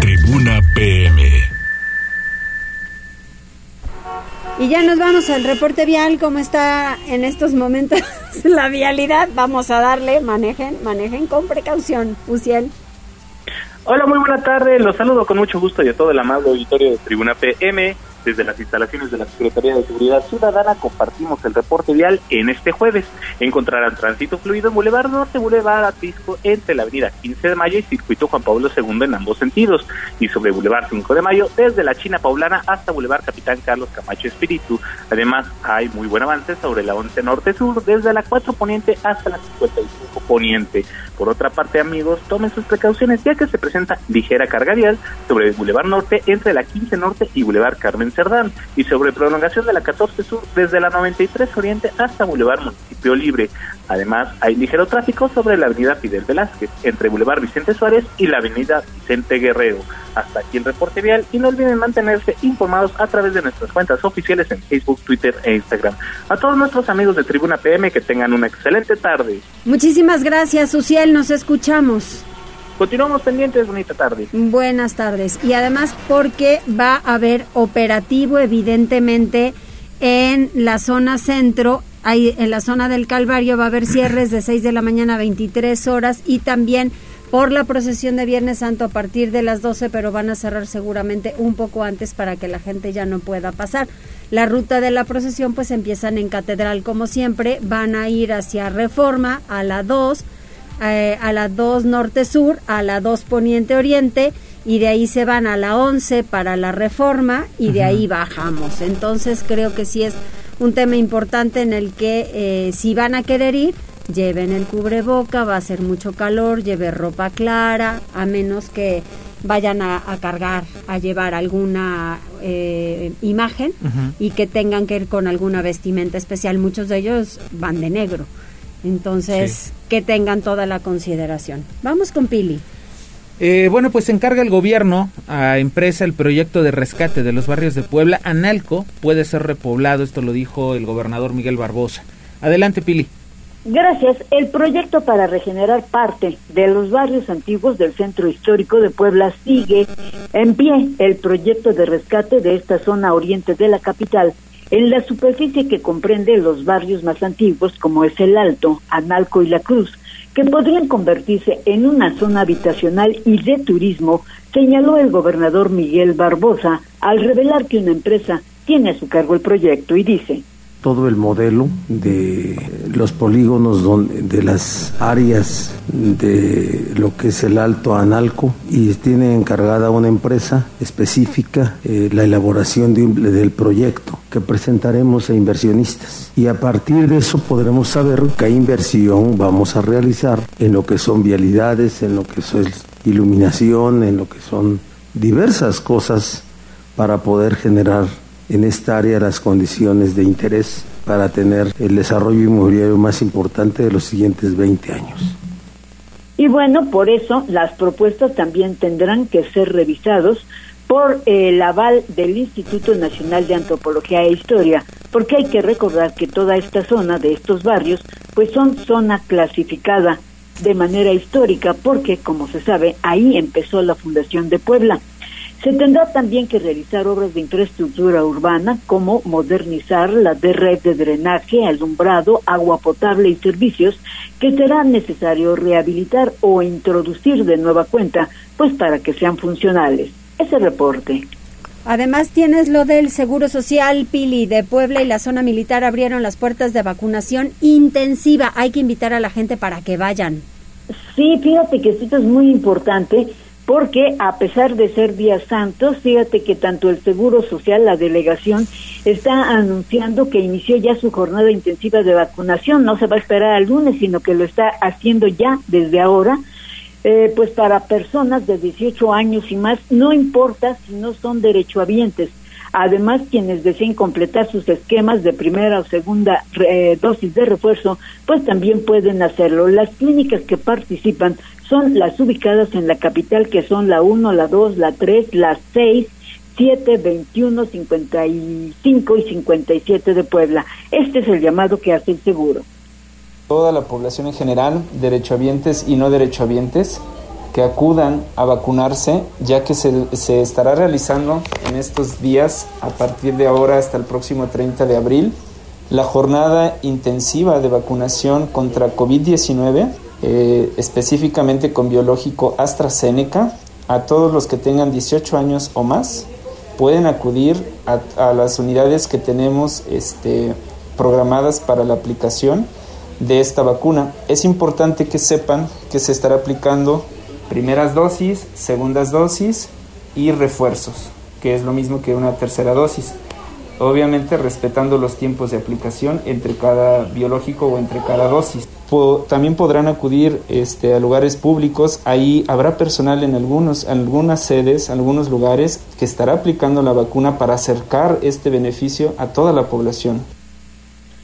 Tribuna PM. Y ya nos vamos al reporte vial, cómo está en estos momentos la vialidad. Vamos a darle, manejen, manejen con precaución, Uciel. Hola, muy buena tarde. Los saludo con mucho gusto y a todo el amado auditorio de Tribuna PM. Desde las instalaciones de la Secretaría de Seguridad Ciudadana compartimos el reporte vial en este jueves. Encontrarán tránsito fluido en Boulevard Norte, Boulevard Atisco, entre la avenida 15 de Mayo y Circuito Juan Pablo II en ambos sentidos. Y sobre Boulevard 5 de Mayo, desde la China Paulana hasta Boulevard Capitán Carlos Camacho Espíritu. Además, hay muy buen avance sobre la 11 Norte-Sur, desde la 4 Poniente hasta la 55 Poniente. Por otra parte, amigos, tomen sus precauciones ya que se presenta ligera carga sobre el Boulevard Norte entre la 15 Norte y Boulevard Carmen Cerdán y sobre prolongación de la 14 Sur desde la 93 Oriente hasta Boulevard Municipio Libre. Además, hay ligero tráfico sobre la avenida Fidel Velázquez entre Boulevard Vicente Suárez y la avenida Vicente Guerrero. Hasta aquí el reporte vial y no olviden mantenerse informados a través de nuestras cuentas oficiales en Facebook, Twitter e Instagram. A todos nuestros amigos de Tribuna PM que tengan una excelente tarde. Muchísimas gracias, Uciel, nos escuchamos. Continuamos pendientes, bonita tarde. Buenas tardes. Y además porque va a haber operativo evidentemente en la zona centro, hay, en la zona del Calvario va a haber cierres de 6 de la mañana a 23 horas y también por la procesión de Viernes Santo a partir de las 12, pero van a cerrar seguramente un poco antes para que la gente ya no pueda pasar. La ruta de la procesión pues empiezan en Catedral como siempre, van a ir hacia Reforma a la 2, eh, a la 2 Norte-Sur, a la 2 Poniente-Oriente y de ahí se van a la 11 para la Reforma y de ahí bajamos. Entonces creo que sí es un tema importante en el que eh, si van a querer ir, lleven el cubreboca, va a ser mucho calor, lleve ropa clara, a menos que vayan a, cargar, a llevar alguna eh, imagen y que tengan que ir con alguna vestimenta especial. Muchos de ellos van de negro. Entonces, que tengan toda la consideración. Vamos con Pili. Eh, bueno, pues encarga el gobierno a empresa el proyecto de rescate de los barrios de Puebla. Analco puede ser repoblado, esto lo dijo el gobernador Miguel Barbosa. Adelante, Pili. Gracias. El proyecto para regenerar parte de los barrios antiguos del centro histórico de Puebla sigue en pie. El proyecto de rescate de esta zona oriente de la capital en la superficie que comprende los barrios más antiguos como es el Alto, Analco y La Cruz, que podrían convertirse en una zona habitacional y de turismo, señaló el gobernador Miguel Barbosa al revelar que una empresa tiene a su cargo el proyecto y dice todo el modelo de los polígonos de las áreas de lo que es el Alto Analco y tiene encargada una empresa específica eh, la elaboración del proyecto que presentaremos a inversionistas. Y a partir de eso podremos saber qué inversión vamos a realizar en lo que son vialidades, en lo que es iluminación, en lo que son diversas cosas para poder generar en esta área las condiciones de interés para tener el desarrollo inmobiliario más importante de los siguientes 20 años. Y bueno, por eso las propuestas también tendrán que ser revisados por el aval del Instituto Nacional de Antropología e Historia, porque hay que recordar que toda esta zona de estos barrios pues son zona clasificada de manera histórica porque como se sabe ahí empezó la fundación de Puebla. Se tendrá también que realizar obras de infraestructura urbana como modernizar la de red de drenaje, alumbrado, agua potable y servicios que será necesario rehabilitar o introducir de nueva cuenta, pues para que sean funcionales. Ese reporte. Además tienes lo del Seguro Social, Pili, de Puebla y la zona militar abrieron las puertas de vacunación intensiva. Hay que invitar a la gente para que vayan. Sí, fíjate que esto es muy importante porque a pesar de ser días santos, fíjate que tanto el Seguro Social, la delegación, está anunciando que inició ya su jornada intensiva de vacunación, no se va a esperar al lunes, sino que lo está haciendo ya desde ahora, eh, pues para personas de 18 años y más, no importa si no son derechohabientes. Además, quienes deseen completar sus esquemas de primera o segunda eh, dosis de refuerzo, pues también pueden hacerlo. Las clínicas que participan son las ubicadas en la capital, que son la 1, la 2, la 3, la 6, 7, 21, 55 y 57 de Puebla. Este es el llamado que hace el seguro. Toda la población en general, derechohabientes y no derechohabientes, que acudan a vacunarse, ya que se, se estará realizando en estos días, a partir de ahora hasta el próximo 30 de abril, la jornada intensiva de vacunación contra COVID-19 eh, específicamente con biológico AstraZeneca, a todos los que tengan 18 años o más, pueden acudir a, las unidades que tenemos este, programadas para la aplicación de esta vacuna. Es importante que sepan que se estará aplicando primeras dosis, segundas dosis y refuerzos, que es lo mismo que una tercera dosis. Obviamente respetando los tiempos de aplicación entre cada biológico o entre cada dosis también podrán acudir este, a lugares públicos. Ahí habrá personal en algunos, algunas sedes, algunos lugares que estará aplicando la vacuna para acercar este beneficio a toda la población.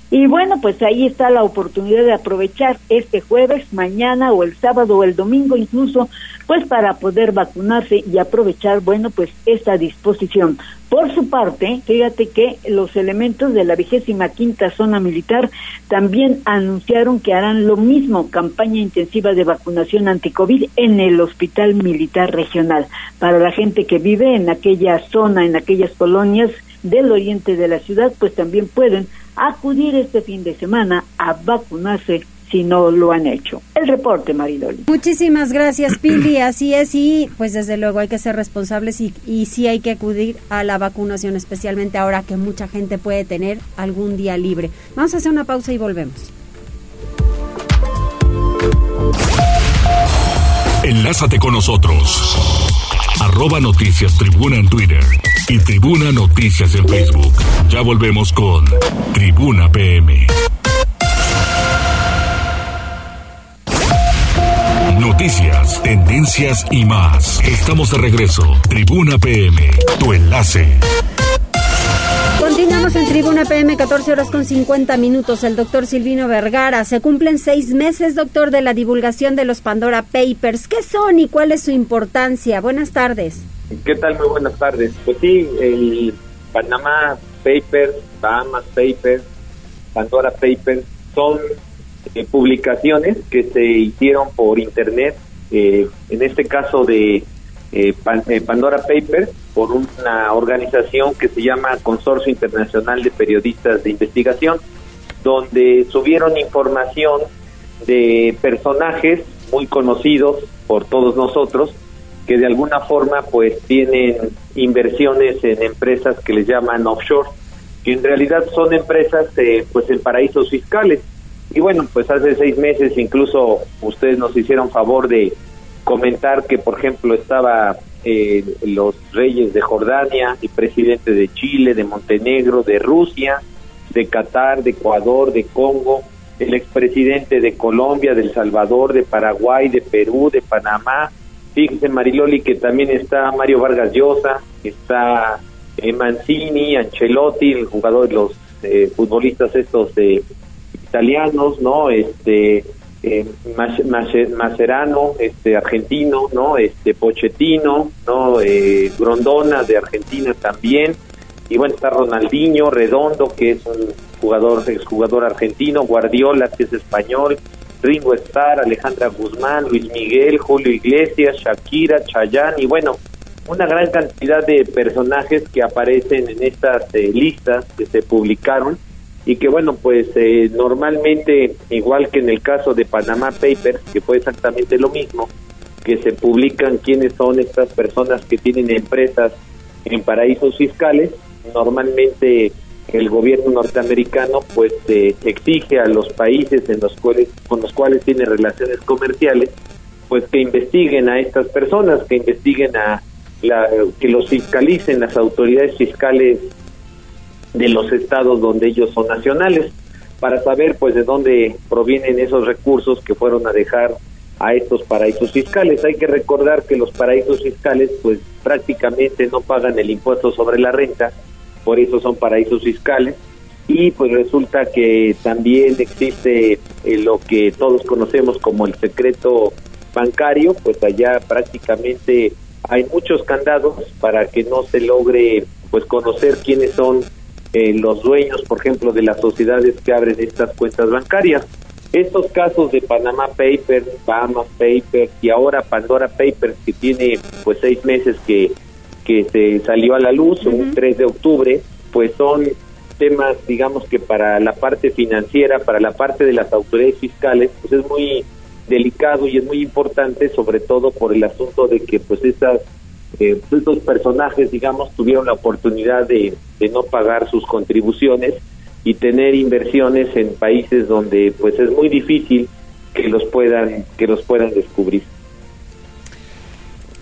Y bueno, pues ahí está la oportunidad de aprovechar este jueves, mañana o el sábado o el domingo incluso, pues para poder vacunarse y aprovechar, bueno, pues esta disposición. Por su parte, fíjate que los elementos de la vigésima quinta zona militar también anunciaron que harán lo mismo, campaña intensiva de vacunación anticovid en el Hospital Militar Regional. Para la gente que vive en aquella zona, en aquellas colonias del oriente de la ciudad, pues también pueden acudir este fin de semana a vacunarse si no lo han hecho. El reporte, Maridoli. Muchísimas gracias, Pili. Así es, y pues desde luego hay que ser responsables y, y sí hay que acudir a la vacunación, especialmente ahora que mucha gente puede tener algún día libre. Vamos a hacer una pausa y volvemos. Enlázate con nosotros. Arroba Noticias Tribuna en Twitter y Tribuna Noticias en Facebook. Ya volvemos con Tribuna PM. Noticias, tendencias y más. Estamos de regreso. Tribuna PM, tu enlace. Continuamos en Tribuna PM, 14 horas con 50 minutos. El doctor Silvino Vergara. Se cumplen seis meses, doctor, de la divulgación de los Pandora Papers. ¿Qué son y cuál es su importancia? Buenas tardes. ¿Qué tal? Muy buenas tardes. Pues sí, el Panama Papers, Bahamas Papers, Pandora Papers son eh, publicaciones que se hicieron por internet, eh, en este caso de eh, Pandora Papers, por una organización que se llama Consorcio Internacional de Periodistas de Investigación, donde subieron información de personajes muy conocidos por todos nosotros que de alguna forma pues tienen inversiones en empresas que les llaman offshore que en realidad son empresas eh, pues en paraísos fiscales y bueno pues hace seis meses incluso ustedes nos hicieron favor de comentar que por ejemplo estaba eh, los reyes de Jordania y presidente de Chile de Montenegro de Rusia de Qatar de Ecuador de Congo el expresidente de Colombia, de El Salvador, de Paraguay, de Perú, de Panamá. Fíjense, Mariloli, que también está Mario Vargas Llosa, está eh, Mancini, Ancelotti, el jugador de los eh, futbolistas estos de italianos, ¿no? Este eh, Macerano, este argentino, ¿no? Este Pochettino, ¿no? Eh, Grondona de Argentina también. Y bueno, está Ronaldinho, Redondo, que es un jugador, exjugador argentino, Guardiola, que es español, Ringo Starr, Alejandra Guzmán, Luis Miguel, Julio Iglesias, Shakira, Chayanne y bueno, una gran cantidad de personajes que aparecen en estas eh, listas que se publicaron y que bueno, pues eh, normalmente, igual que en el caso de Panama Papers, que fue exactamente lo mismo, que se publican quiénes son estas personas que tienen empresas en paraísos fiscales, normalmente el gobierno norteamericano pues eh, exige a los países en los cuales con los cuales tiene relaciones comerciales pues que investiguen a estas personas que investiguen a la, que los fiscalicen las autoridades fiscales de los estados donde ellos son nacionales para saber pues de dónde provienen esos recursos que fueron a dejar a estos paraísos fiscales. Hay que recordar que los paraísos fiscales pues prácticamente no pagan el impuesto sobre la renta por eso son paraísos fiscales. Y pues resulta que también existe eh, lo que todos conocemos como el secreto bancario, pues allá prácticamente hay muchos candados para que no se logre pues conocer quiénes son eh, los dueños, por ejemplo, de las sociedades que abren estas cuentas bancarias. Estos casos de Panama Papers, Bahamas Papers y ahora Pandora Papers, que tiene pues seis meses que que se salió a la luz un 3 de octubre, pues son temas, digamos que para la parte financiera, para la parte de las autoridades fiscales, pues es muy delicado y es muy importante, sobre todo por el asunto de que pues estas eh, estos personajes, digamos, tuvieron la oportunidad de, de no pagar sus contribuciones y tener inversiones en países donde pues es muy difícil que los puedan que los puedan descubrir.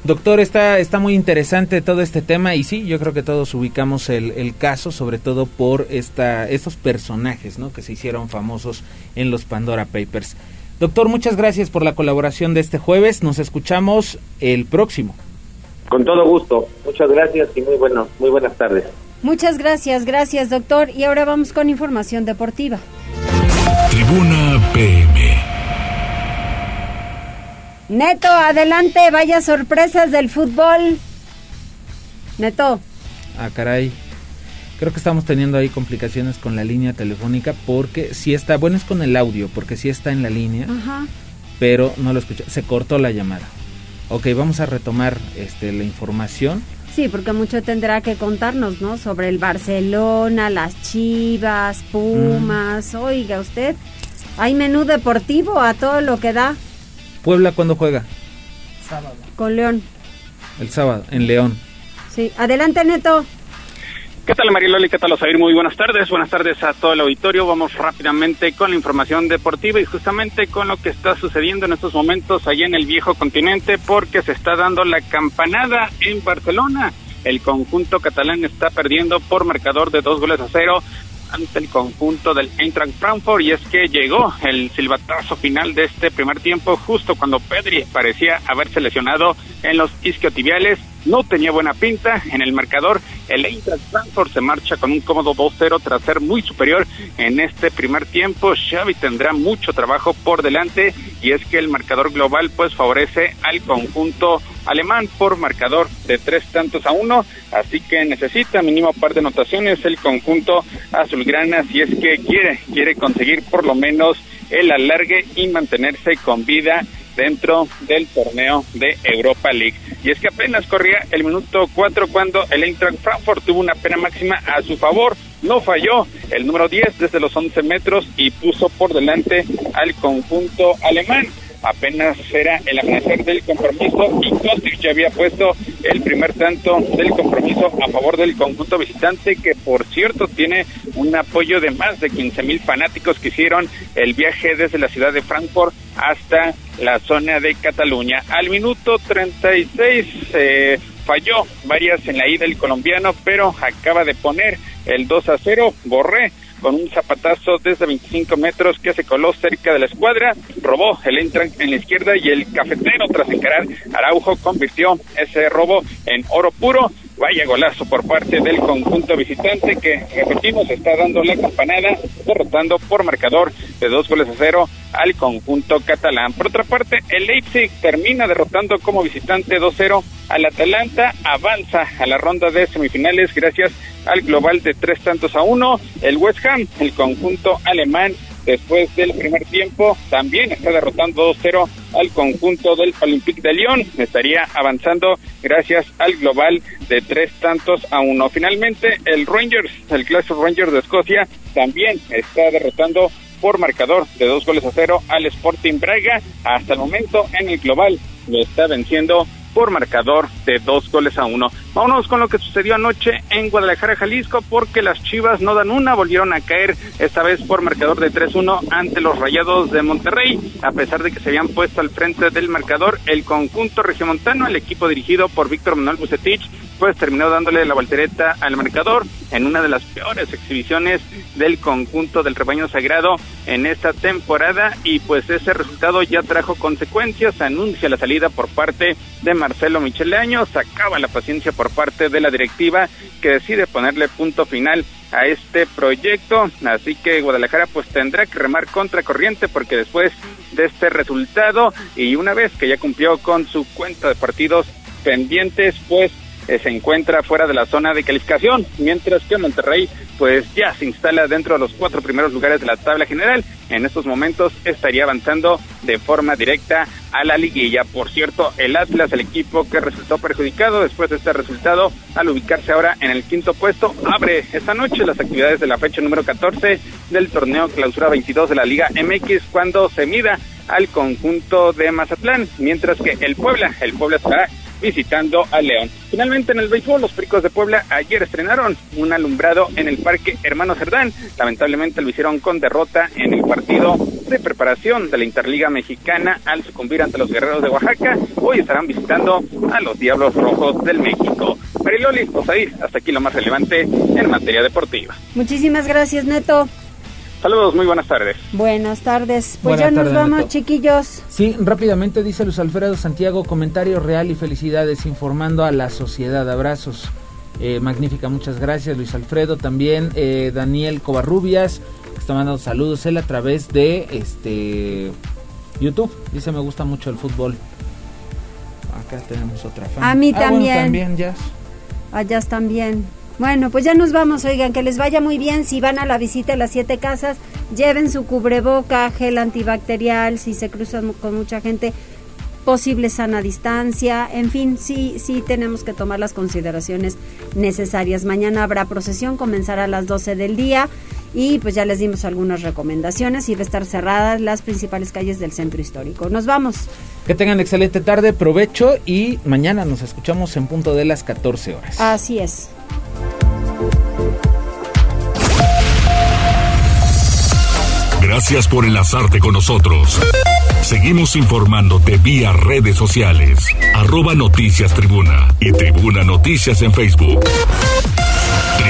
Doctor, está, está muy interesante todo este tema y sí, yo creo que todos ubicamos el, el caso, sobre todo por esta, estos personajes ¿no? que se hicieron famosos en los Pandora Papers. Doctor, muchas gracias por la colaboración de este jueves. Nos escuchamos el próximo. Con todo gusto. Muchas gracias y muy, bueno, muy buenas tardes. Muchas gracias, gracias doctor. Y ahora vamos con información deportiva. Tribuna PM. Neto, adelante, vaya sorpresas del fútbol. Neto. Ah, caray. Creo que estamos teniendo ahí complicaciones con la línea telefónica porque si está, bueno es con el audio, porque sí está en la línea, Ajá. pero no lo escuché, se cortó la llamada. Ok, vamos a retomar este, la información. Sí, porque mucho tendrá que contarnos, ¿no? Sobre el Barcelona, las Chivas, Pumas. Mm. Oiga, usted, hay menú deportivo a todo lo que da. ¿Puebla cuándo juega? Sábado. Con León. El sábado, en León. Sí. Adelante, Neto. ¿Qué tal, Mariloli? ¿Qué tal, Osair? Muy buenas tardes. Buenas tardes a todo el auditorio. Vamos rápidamente con la información deportiva y justamente con lo que está sucediendo en estos momentos allá en el viejo continente porque se está dando la campanada en Barcelona. El conjunto catalán está perdiendo por marcador de dos goles a cero ante el conjunto del Eintracht Frankfurt y es que llegó el silbatazo final de este primer tiempo justo cuando Pedri parecía haberse lesionado en los isquiotibiales no tenía buena pinta en el marcador. El Eintracht Frankfurt se marcha con un cómodo 2-0 tras ser muy superior en este primer tiempo. Xavi tendrá mucho trabajo por delante y es que el marcador global pues favorece al conjunto alemán por marcador de tres tantos a uno, así que necesita mínimo par de anotaciones el conjunto azulgrana si es que quiere quiere conseguir por lo menos el alargue y mantenerse con vida dentro del torneo de Europa League. Y es que apenas corría el minuto 4 cuando el Eintracht Frankfurt tuvo una pena máxima a su favor. No falló el número 10 desde los 11 metros y puso por delante al conjunto alemán apenas era el amanecer del compromiso y Kostic ya había puesto el primer tanto del compromiso a favor del conjunto visitante que por cierto tiene un apoyo de más de 15 mil fanáticos que hicieron el viaje desde la ciudad de Frankfurt hasta la zona de Cataluña. Al minuto 36 eh, falló varias en la ida el colombiano, pero acaba de poner el 2 a 0. Borré con un zapatazo desde 25 metros que se coló cerca de la escuadra, robó el entran en la izquierda y el cafetero tras encarar Araujo convirtió ese robo en oro puro. Vaya golazo por parte del conjunto visitante que, repetimos, está dando la campanada, derrotando por marcador de dos goles a cero al conjunto catalán. Por otra parte, el Leipzig termina derrotando como visitante 2-0 al Atalanta, avanza a la ronda de semifinales gracias al global de tres tantos a uno. El West Ham, el conjunto alemán, después del primer tiempo, también está derrotando 2-0 al conjunto del Olympique de Lyon. Estaría avanzando gracias al global de tres tantos a uno. Finalmente, el Rangers, el Glasgow Rangers de Escocia, también está derrotando por marcador de dos goles a cero al Sporting Braga. Hasta el momento en el global lo está venciendo por marcador de dos goles a uno. Vámonos con lo que sucedió anoche en Guadalajara, Jalisco, porque las Chivas no dan una, volvieron a caer esta vez por marcador de 3-1 ante los Rayados de Monterrey, a pesar de que se habían puesto al frente del marcador el conjunto regiomontano, el equipo dirigido por Víctor Manuel Bucetich, pues terminó dándole la voltereta al marcador en una de las peores exhibiciones del conjunto del rebaño sagrado en esta temporada y pues ese resultado ya trajo consecuencias, anuncia la salida por parte de Marcelo Micheleaño, sacaba la paciencia por parte de la directiva que decide ponerle punto final a este proyecto, así que Guadalajara pues tendrá que remar contra corriente porque después de este resultado y una vez que ya cumplió con su cuenta de partidos pendientes, pues eh, se encuentra fuera de la zona de calificación, mientras que Monterrey pues ya se instala dentro de los cuatro primeros lugares de la tabla general. En estos momentos estaría avanzando de forma directa a la liguilla. Por cierto, el Atlas, el equipo que resultó perjudicado después de este resultado, al ubicarse ahora en el quinto puesto, abre esta noche las actividades de la fecha número 14 del torneo Clausura 22 de la Liga MX cuando se mida al conjunto de Mazatlán, mientras que el Puebla, el Puebla estará visitando a León. Finalmente en el béisbol, los Pericos de Puebla ayer estrenaron un alumbrado en el Parque Hermano Cerdán. Lamentablemente lo hicieron con derrota en el partido de preparación de la Interliga Mexicana al sucumbir ante los Guerreros de Oaxaca. Hoy estarán visitando a los Diablos Rojos del México. Mariloli, Osair, hasta aquí lo más relevante en materia deportiva. Muchísimas gracias, Neto. Saludos, muy buenas tardes. Buenas tardes. Pues ya nos vamos, chiquillos. Sí, rápidamente dice Luis Alfredo Santiago, comentario real y felicidades informando a la sociedad. Abrazos. Eh, magnífica, muchas gracias Luis Alfredo. También eh, Daniel Covarrubias, que está mandando saludos él a través de este YouTube. Dice, me gusta mucho el fútbol. Acá tenemos otra fan. A mí Ah, también. bueno, también, Jazz. Allá también. Bueno, pues ya nos vamos, oigan, que les vaya muy bien. Si van a la visita a las siete casas, lleven su cubreboca, gel antibacterial, si se cruzan con mucha gente, posible sana distancia, en fin, sí, sí tenemos que tomar las consideraciones necesarias. Mañana habrá procesión, comenzará a las 12 del día y pues ya les dimos algunas recomendaciones y va a estar cerradas las principales calles del centro histórico. Nos vamos. Que tengan excelente tarde, provecho y mañana nos escuchamos en punto de las 14 horas. Así es. Gracias por enlazarte con nosotros. Seguimos informándote vía redes sociales. Arroba Noticias Tribuna y Tribuna Noticias en Facebook.